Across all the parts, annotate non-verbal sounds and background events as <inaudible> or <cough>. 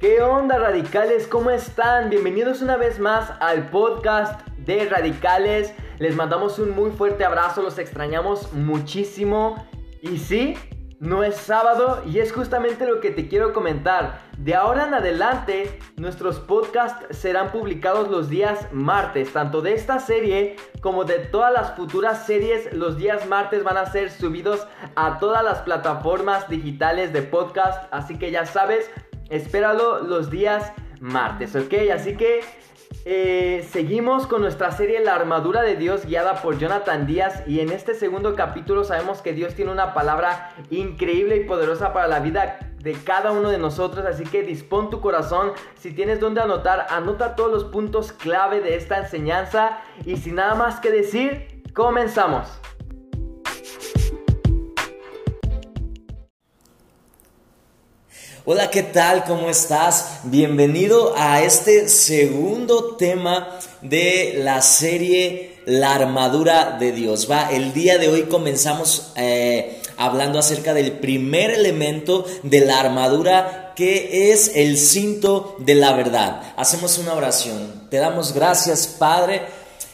¿Qué onda radicales? ¿Cómo están? Bienvenidos una vez más al podcast de Radicales. Les mandamos un muy fuerte abrazo, los extrañamos muchísimo. Y sí, no es sábado y es justamente lo que te quiero comentar. De ahora en adelante, nuestros podcasts serán publicados los días martes, tanto de esta serie como de todas las futuras series. Los días martes van a ser subidos a todas las plataformas digitales de podcast, así que ya sabes, espéralo los días martes, ¿ok? Así que eh, seguimos con nuestra serie La armadura de Dios guiada por Jonathan Díaz y en este segundo capítulo sabemos que Dios tiene una palabra increíble y poderosa para la vida de cada uno de nosotros, así que dispón tu corazón, si tienes donde anotar, anota todos los puntos clave de esta enseñanza y sin nada más que decir, comenzamos. Hola, ¿qué tal? ¿Cómo estás? Bienvenido a este segundo tema de la serie La armadura de Dios. Va, el día de hoy comenzamos eh, hablando acerca del primer elemento de la armadura que es el cinto de la verdad. Hacemos una oración. Te damos gracias, Padre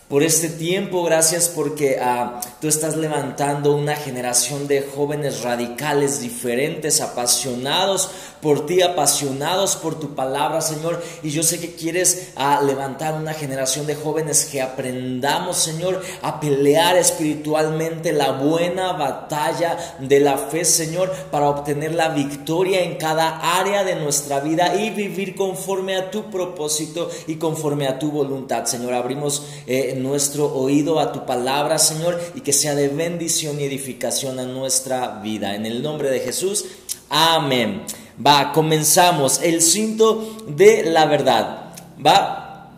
por este tiempo, gracias porque ah, tú estás levantando una generación de jóvenes radicales, diferentes, apasionados por ti, apasionados por tu palabra, Señor. Y yo sé que quieres ah, levantar una generación de jóvenes que aprendamos, Señor, a pelear espiritualmente la buena batalla de la fe, Señor, para obtener la victoria en cada área de nuestra vida y vivir conforme a tu propósito y conforme a tu voluntad, Señor. Abrimos eh, nuestro oído a tu palabra, Señor, y que sea de bendición y edificación a nuestra vida. En el nombre de Jesús, amén. Va, comenzamos. El cinto de la verdad. Va.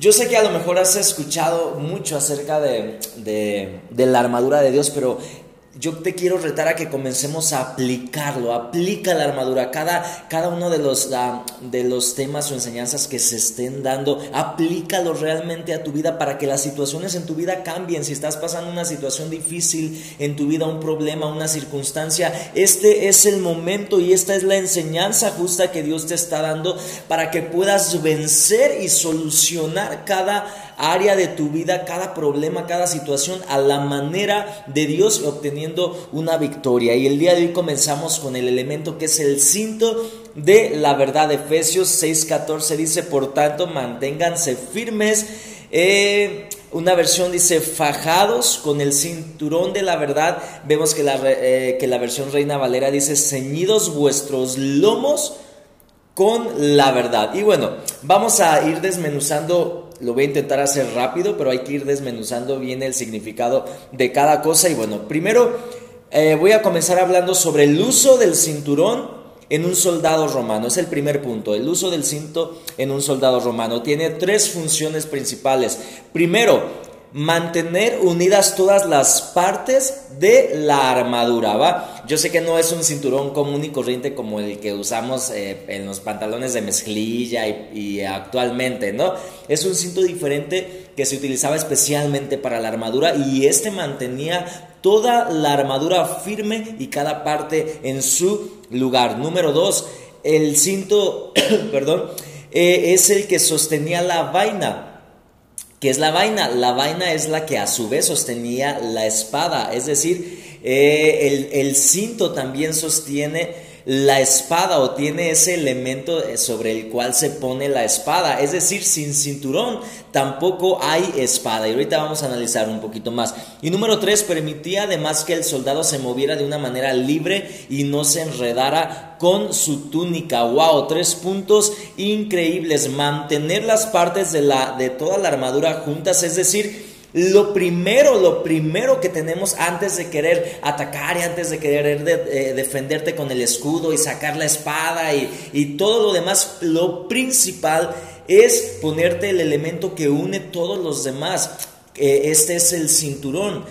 Yo sé que a lo mejor has escuchado mucho acerca de, de la armadura de Dios, pero yo te quiero retar a que comencemos a aplicarlo, aplica la armadura, cada, cada uno de los, ah, de los temas o enseñanzas que se estén dando, aplícalo realmente a tu vida para que las situaciones en tu vida cambien. Si estás pasando una situación difícil en tu vida, un problema, una circunstancia, este es el momento y esta es la enseñanza justa que Dios te está dando para que puedas vencer y solucionar cada área de tu vida, cada problema, cada situación a la manera de Dios obteniendo una victoria. Y el día de hoy comenzamos con el elemento que es el cinto de la verdad. Efesios 6:14 dice, por tanto, manténganse firmes. Eh, una versión dice fajados con el cinturón de la verdad. Vemos que la, eh, que la versión Reina Valera dice ceñidos vuestros lomos con la verdad. Y bueno, vamos a ir desmenuzando lo voy a intentar hacer rápido, pero hay que ir desmenuzando bien el significado de cada cosa. Y bueno, primero eh, voy a comenzar hablando sobre el uso del cinturón en un soldado romano. Es el primer punto, el uso del cinto en un soldado romano. Tiene tres funciones principales. Primero, mantener unidas todas las partes de la armadura, ¿va? Yo sé que no es un cinturón común y corriente como el que usamos eh, en los pantalones de mezclilla y, actualmente, ¿no? Es un cinto diferente que se utilizaba especialmente para la armadura y este mantenía toda la armadura firme y cada parte en su lugar. Número dos, el cinto, <clears throat> perdón, eh, es el que sostenía la vaina ¿Qué es la vaina? La vaina es la que a su vez sostenía la espada, es decir, eh, el, el cinto también sostiene la espada o tiene ese elemento eh, sobre el cual se pone la espada. Es decir, sin cinturón tampoco hay espada. Y ahorita vamos a analizar un poquito más. Y número tres, permitía además que el soldado se moviera de una manera libre y no se enredara con su túnica. Wow, tres puntos increíbles. Mantener las partes de, la, de toda la armadura juntas, es decir, lo primero, lo primero que tenemos antes de querer atacar y antes de querer eh, defenderte con el escudo y sacar la espada y, todo lo demás, lo principal es ponerte el elemento que une todos los demás. este es el cinturón.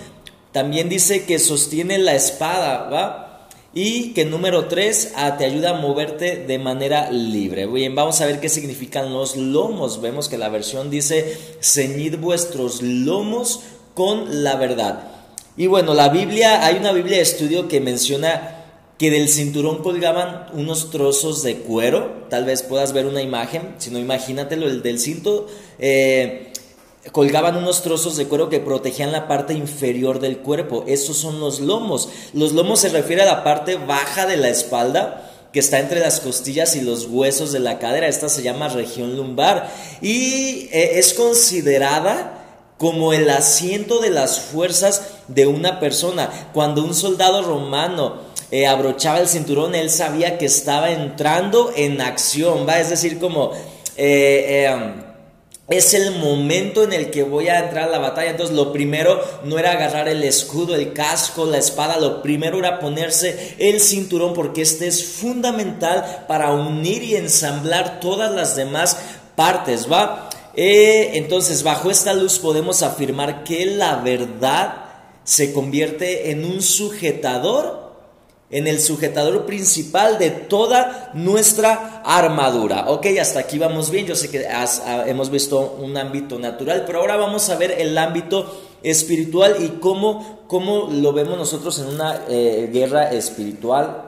También dice que sostiene la espada, ¿va? Y que número 3 ah, te ayuda a moverte de manera libre. Bien, vamos a ver qué significan los lomos. Vemos que la versión dice, ceñid vuestros lomos con la verdad. Y bueno, la Biblia, hay una Biblia de estudio que menciona que del cinturón colgaban unos trozos de cuero, tal vez puedas ver una imagen, si no imagínatelo, el del cinto, eh, colgaban unos trozos de cuero que protegían la parte inferior del cuerpo, esos son los lomos, los lomos se refiere a la parte baja de la espalda, que está entre las costillas y los huesos de la cadera. Esta se llama región lumbar y eh, es considerada como el asiento de las fuerzas de una persona. Cuando un soldado romano eh, abrochaba el cinturón, él sabía que estaba entrando en acción, ¿va? Es decir, como... Eh, es el momento en el que voy a entrar a la batalla. Entonces lo primero no era agarrar el escudo, el casco, la espada, lo primero era ponerse el cinturón porque este es fundamental para unir y ensamblar todas las demás partes, ¿va? Eh, entonces bajo esta luz podemos afirmar que la verdad se convierte en un sujetador en el sujetador principal de toda nuestra armadura. Ok, hasta aquí vamos bien. Yo sé que hemos visto un ámbito natural, pero ahora vamos a ver el ámbito espiritual y cómo, cómo lo vemos nosotros en una eh, guerra espiritual.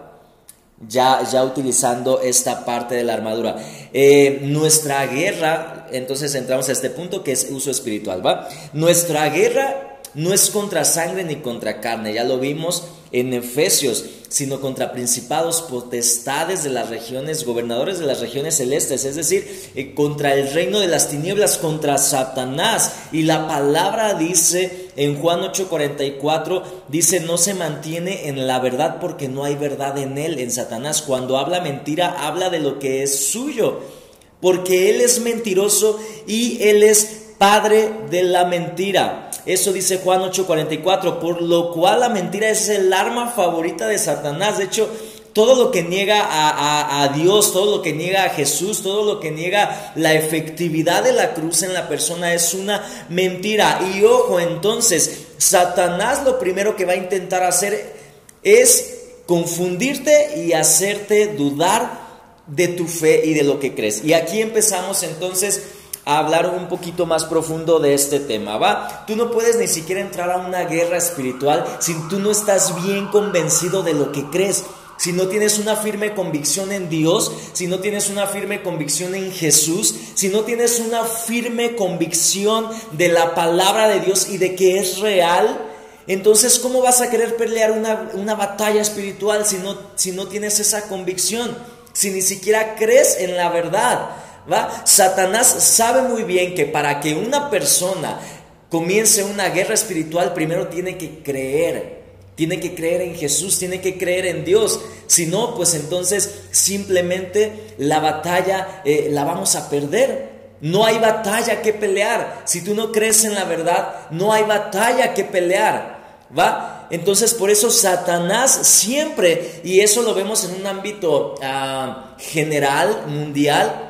Ya, ya utilizando esta parte de la armadura. Eh, nuestra guerra, entonces entramos a este punto que es uso espiritual, ¿va? Nuestra guerra no es contra sangre ni contra carne, ya lo vimos en Efesios, sino contra principados, potestades de las regiones, gobernadores de las regiones celestes, es decir, eh, contra el reino de las tinieblas, contra Satanás. Y la palabra dice en Juan 8:44, dice, no se mantiene en la verdad porque no hay verdad en él, en Satanás. Cuando habla mentira, habla de lo que es suyo, porque él es mentiroso y él es padre de la mentira. Eso dice Juan 8:44, por lo cual la mentira es el arma favorita de Satanás. De hecho, todo lo que niega a, Dios, todo lo que niega a Jesús, todo lo que niega la efectividad de la cruz en la persona es una mentira. Y ojo, entonces, Satanás lo primero que va a intentar hacer es confundirte y hacerte dudar de tu fe y de lo que crees. Y aquí empezamos entonces hablar un poquito más profundo de este tema, ¿va? Tú no puedes ni siquiera entrar a una guerra espiritual si tú no estás bien convencido de lo que crees. Si no tienes una firme convicción en Dios, si no tienes una firme convicción en Jesús, si no tienes una firme convicción de la palabra de Dios y de que es real, entonces ¿cómo vas a querer pelear una, una batalla espiritual si no, si no tienes esa convicción? Si ni siquiera crees en la verdad. Satanás sabe muy bien que para que una persona comience una guerra espiritual, primero tiene que creer. Tiene que creer en Jesús, tiene que creer en Dios. Si no, pues entonces simplemente la batalla eh, la vamos a perder. No hay batalla que pelear. Si tú no crees en la verdad, no hay batalla que pelear. ¿Va? Entonces por eso Satanás siempre, y eso lo vemos en un ámbito ah, general, mundial,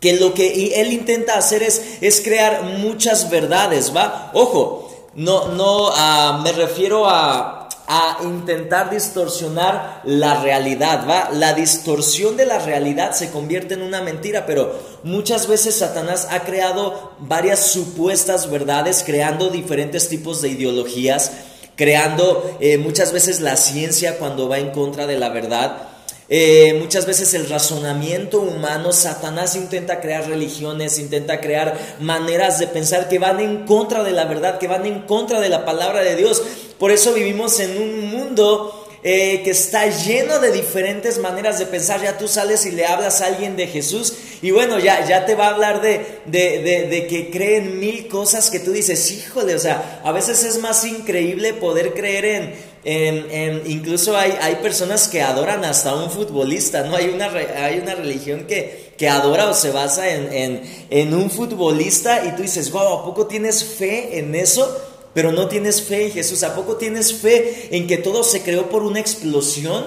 que lo que él intenta hacer es, es crear muchas verdades, ¿va? Ojo, no, no ah, me refiero a, a intentar distorsionar la realidad, ¿va? La distorsión de la realidad se convierte en una mentira, pero muchas veces Satanás ha creado varias supuestas verdades, creando diferentes tipos de ideologías, creando eh, muchas veces la ciencia cuando va en contra de la verdad. Eh, muchas veces el razonamiento humano, Satanás intenta crear religiones, intenta crear maneras de pensar que van en contra de la verdad, que van en contra de la palabra de Dios. Por eso vivimos en un mundo eh, que está lleno de diferentes maneras de pensar. Ya tú sales y le hablas a alguien de Jesús y bueno, ya, ya te va a hablar de, de, de, que creen mil cosas que tú dices, híjole, o sea, a veces es más increíble poder creer en, incluso hay, hay, personas que adoran hasta un futbolista, ¿no? Hay una, hay una religión que, que adora o se basa en, en, en un futbolista y tú dices, wow, ¿a poco tienes fe en eso? pero no tienes fe en Jesús. ¿A poco tienes fe en que todo se creó por una explosión?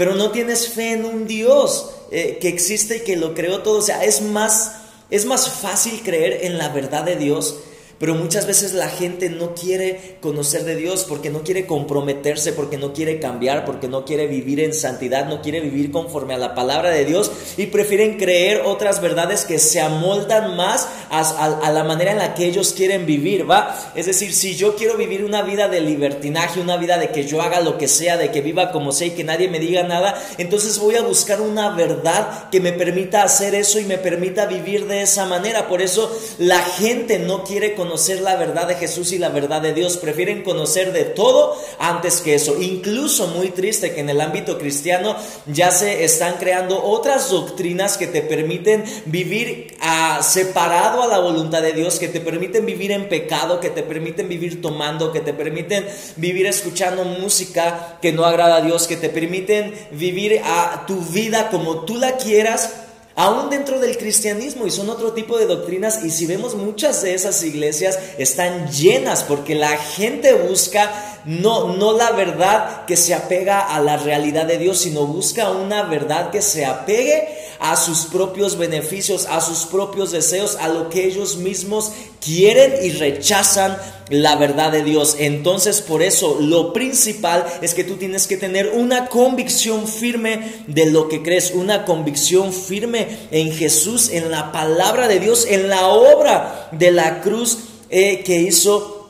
Pero no tienes fe en un Dios eh, que existe y que lo creó todo. O sea, es más, es más fácil creer en la verdad de Dios. Pero muchas veces la gente no quiere conocer de Dios porque no quiere comprometerse, porque no quiere cambiar, porque no quiere vivir en santidad, no quiere vivir conforme a la palabra de Dios y prefieren creer otras verdades que se amoldan más a, la manera en la que ellos quieren vivir, ¿va? Es decir, si yo quiero vivir una vida de libertinaje, una vida de que yo haga lo que sea, de que viva como sea y que nadie me diga nada, entonces voy a buscar una verdad que me permita hacer eso y me permita vivir de esa manera. Por eso la gente no quiere conocer conocer la verdad de Jesús y la verdad de Dios, prefieren conocer de todo antes que eso. Incluso muy triste que en el ámbito cristiano ya se están creando otras doctrinas que te permiten vivir a, separado a la voluntad de Dios, que te permiten vivir en pecado, que te permiten vivir tomando, que te permiten vivir escuchando música que no agrada a Dios, que te permiten vivir a tu vida como tú la quieras aún dentro del cristianismo y son otro tipo de doctrinas y si vemos muchas de esas iglesias están llenas porque la gente busca no, no la verdad que se apega a la realidad de Dios, sino busca una verdad que se apegue a sus propios beneficios, a sus propios deseos, a lo que ellos mismos quieren y rechazan la verdad de Dios. Entonces, por eso, lo principal es que tú tienes que tener una convicción firme de lo que crees, una convicción firme en Jesús, en la palabra de Dios, en la obra de la cruz eh, que hizo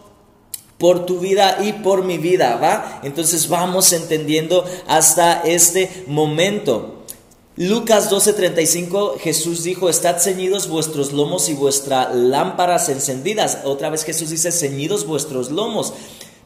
por tu vida y por mi vida, ¿va? Entonces vamos entendiendo hasta este momento. Lucas 12:35 Jesús dijo, estad ceñidos vuestros lomos y vuestras lámparas encendidas. Otra vez Jesús dice, ceñidos vuestros lomos.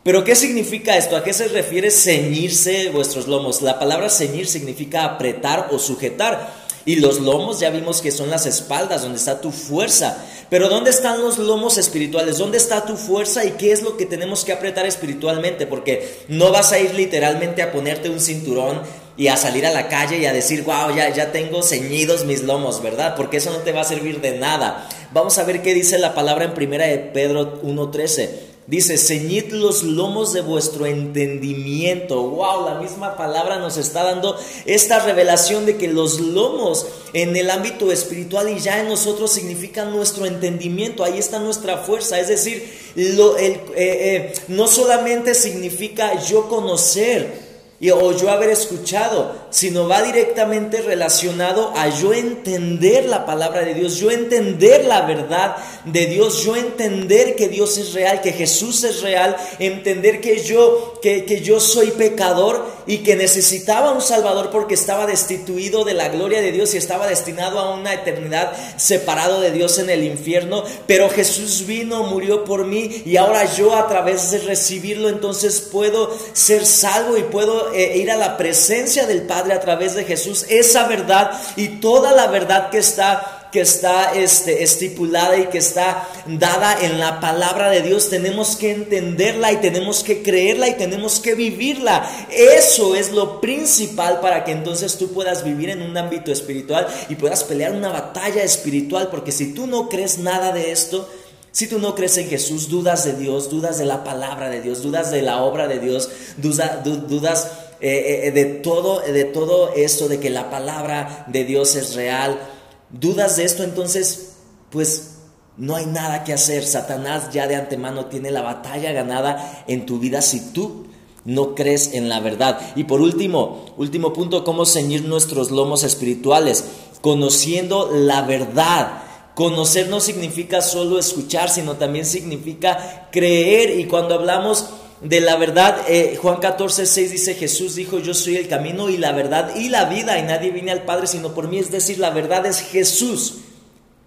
Pero ¿qué significa esto? ¿A qué se refiere ceñirse vuestros lomos? La palabra ceñir significa apretar o sujetar. Y los lomos ya vimos que son las espaldas, donde está tu fuerza. Pero ¿dónde están los lomos espirituales? ¿Dónde está tu fuerza y qué es lo que tenemos que apretar espiritualmente? Porque no vas a ir literalmente a ponerte un cinturón y a salir a la calle y a decir, wow, ya, ya tengo ceñidos mis lomos, ¿verdad? Porque eso no te va a servir de nada. Vamos a ver qué dice la palabra en primera de Pedro 1.13. Dice, ceñid los lomos de vuestro entendimiento. Wow, la misma palabra nos está dando esta revelación de que los lomos en el ámbito espiritual y ya en nosotros significan nuestro entendimiento. Ahí está nuestra fuerza. Es decir, lo, el, eh, eh, no solamente significa yo conocer, o yo haber escuchado, sino va directamente relacionado a yo entender la palabra de Dios, yo entender la verdad de Dios, yo entender que Dios es real, que Jesús es real, entender que yo, que, que yo soy pecador y que necesitaba un Salvador porque estaba destituido de la gloria de Dios y estaba destinado a una eternidad separado de Dios en el infierno, pero Jesús vino, murió por mí y ahora yo a través de recibirlo entonces puedo ser salvo y puedo eh, ir a la presencia del Padre a través de Jesús, esa verdad y toda la verdad que está que está este, estipulada y que está dada en la palabra de Dios, tenemos que entenderla y tenemos que creerla y tenemos que vivirla. Eso es lo principal para que entonces tú puedas vivir en un ámbito espiritual y puedas pelear una batalla espiritual, porque si tú no crees nada de esto, si tú no crees en Jesús, dudas de Dios, dudas de la palabra de Dios, dudas de la obra de Dios, dudas eh, eh, de, todo, de todo esto, de que la palabra de Dios es real, dudas de esto, entonces, pues no hay nada que hacer. Satanás ya de antemano tiene la batalla ganada en tu vida si tú no crees en la verdad. Y por último, último punto, cómo ceñir nuestros lomos espirituales, conociendo la verdad. Conocer no significa solo escuchar, sino también significa creer. Y cuando hablamos de la verdad, eh, Juan 14, 6 dice, Jesús dijo, yo soy el camino y la verdad y la vida, y nadie viene al Padre sino por mí. Es decir, la verdad es Jesús.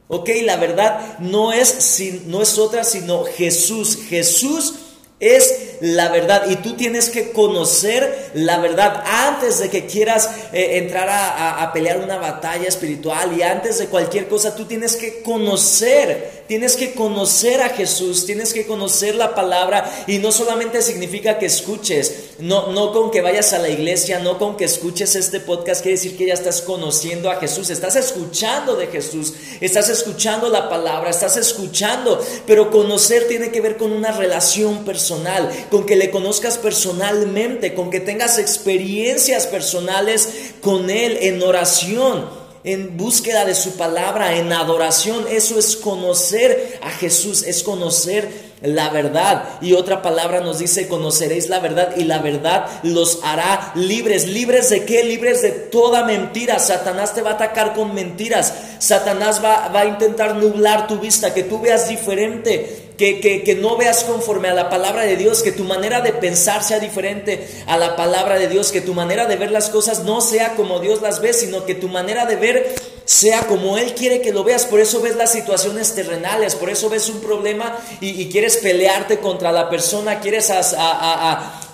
Ok, la verdad no es, no es otra sino Jesús. Jesús es la verdad y tú tienes que conocer la verdad antes de que quieras eh, entrar a, pelear una batalla espiritual y antes de cualquier cosa tú tienes que conocer, tienes que conocer a Jesús, tienes que conocer la palabra y no solamente significa que escuches, no, no con que vayas a la iglesia, no con que escuches este podcast, quiere decir que ya estás conociendo a Jesús, estás escuchando de Jesús, estás escuchando la palabra, estás escuchando, pero conocer tiene que ver con una relación personal, con que le conozcas personalmente, con que tengas experiencias personales con Él en oración. En búsqueda de su palabra, en adoración. Eso es conocer a Jesús, es conocer la verdad. Y otra palabra nos dice, conoceréis la verdad y la verdad los hará libres. ¿Libres de qué? Libres de toda mentira. Satanás te va a atacar con mentiras. Satanás va, va a intentar nublar tu vista, que tú veas diferente que, no veas conforme a la palabra de Dios, que tu manera de pensar sea diferente a la palabra de Dios, que tu manera de ver las cosas no sea como Dios las ve, sino que tu manera de ver sea como Él quiere que lo veas. Por eso ves las situaciones terrenales, por eso ves un problema y, quieres pelearte contra la persona, quieres,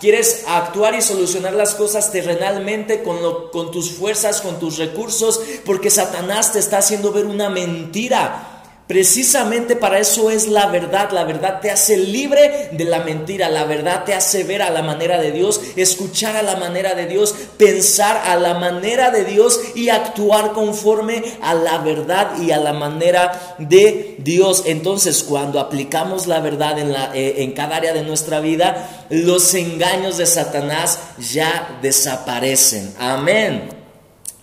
quieres actuar y solucionar las cosas terrenalmente con, con tus fuerzas, con tus recursos, porque Satanás te está haciendo ver una mentira. Precisamente para eso es la verdad. La verdad te hace libre de la mentira. La verdad te hace ver a la manera de Dios, escuchar a la manera de Dios, pensar a la manera de Dios y actuar conforme a la verdad y a la manera de Dios. Entonces, cuando aplicamos la verdad en, la, eh, en cada área de nuestra vida, los engaños de Satanás ya desaparecen. Amén.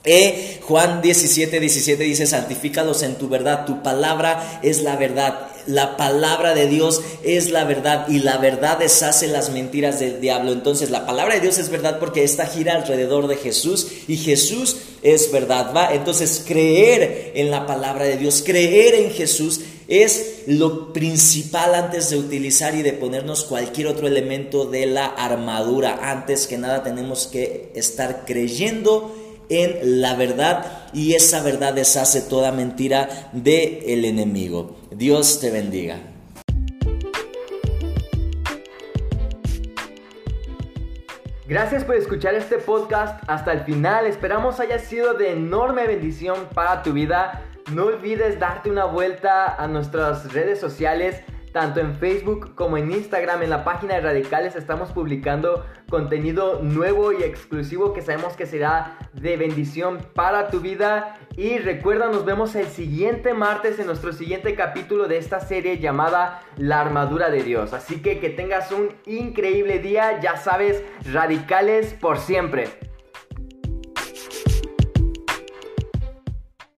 E Juan 17, 17 dice, santifícalos en tu verdad, tu palabra es la verdad, la palabra de Dios es la verdad y la verdad deshace las mentiras del diablo. Entonces la palabra de Dios es verdad porque esta gira alrededor de Jesús y Jesús es verdad, ¿va? Entonces creer en la palabra de Dios, creer en Jesús es lo principal antes de utilizar y de ponernos cualquier otro elemento de la armadura. Antes que nada tenemos que estar creyendo en la verdad y esa verdad deshace toda mentira del el enemigo. Dios te bendiga. Gracias por escuchar este podcast hasta el final. Esperamos haya sido de enorme bendición para tu vida. No olvides darte una vuelta a nuestras redes sociales tanto en Facebook como en Instagram, en la página de Radicales, estamos publicando contenido nuevo y exclusivo que sabemos que será de bendición para tu vida. Y recuerda, nos vemos el siguiente martes en nuestro siguiente capítulo de esta serie llamada La armadura de Dios. Así que que tengas un increíble día, ya sabes, radicales por siempre.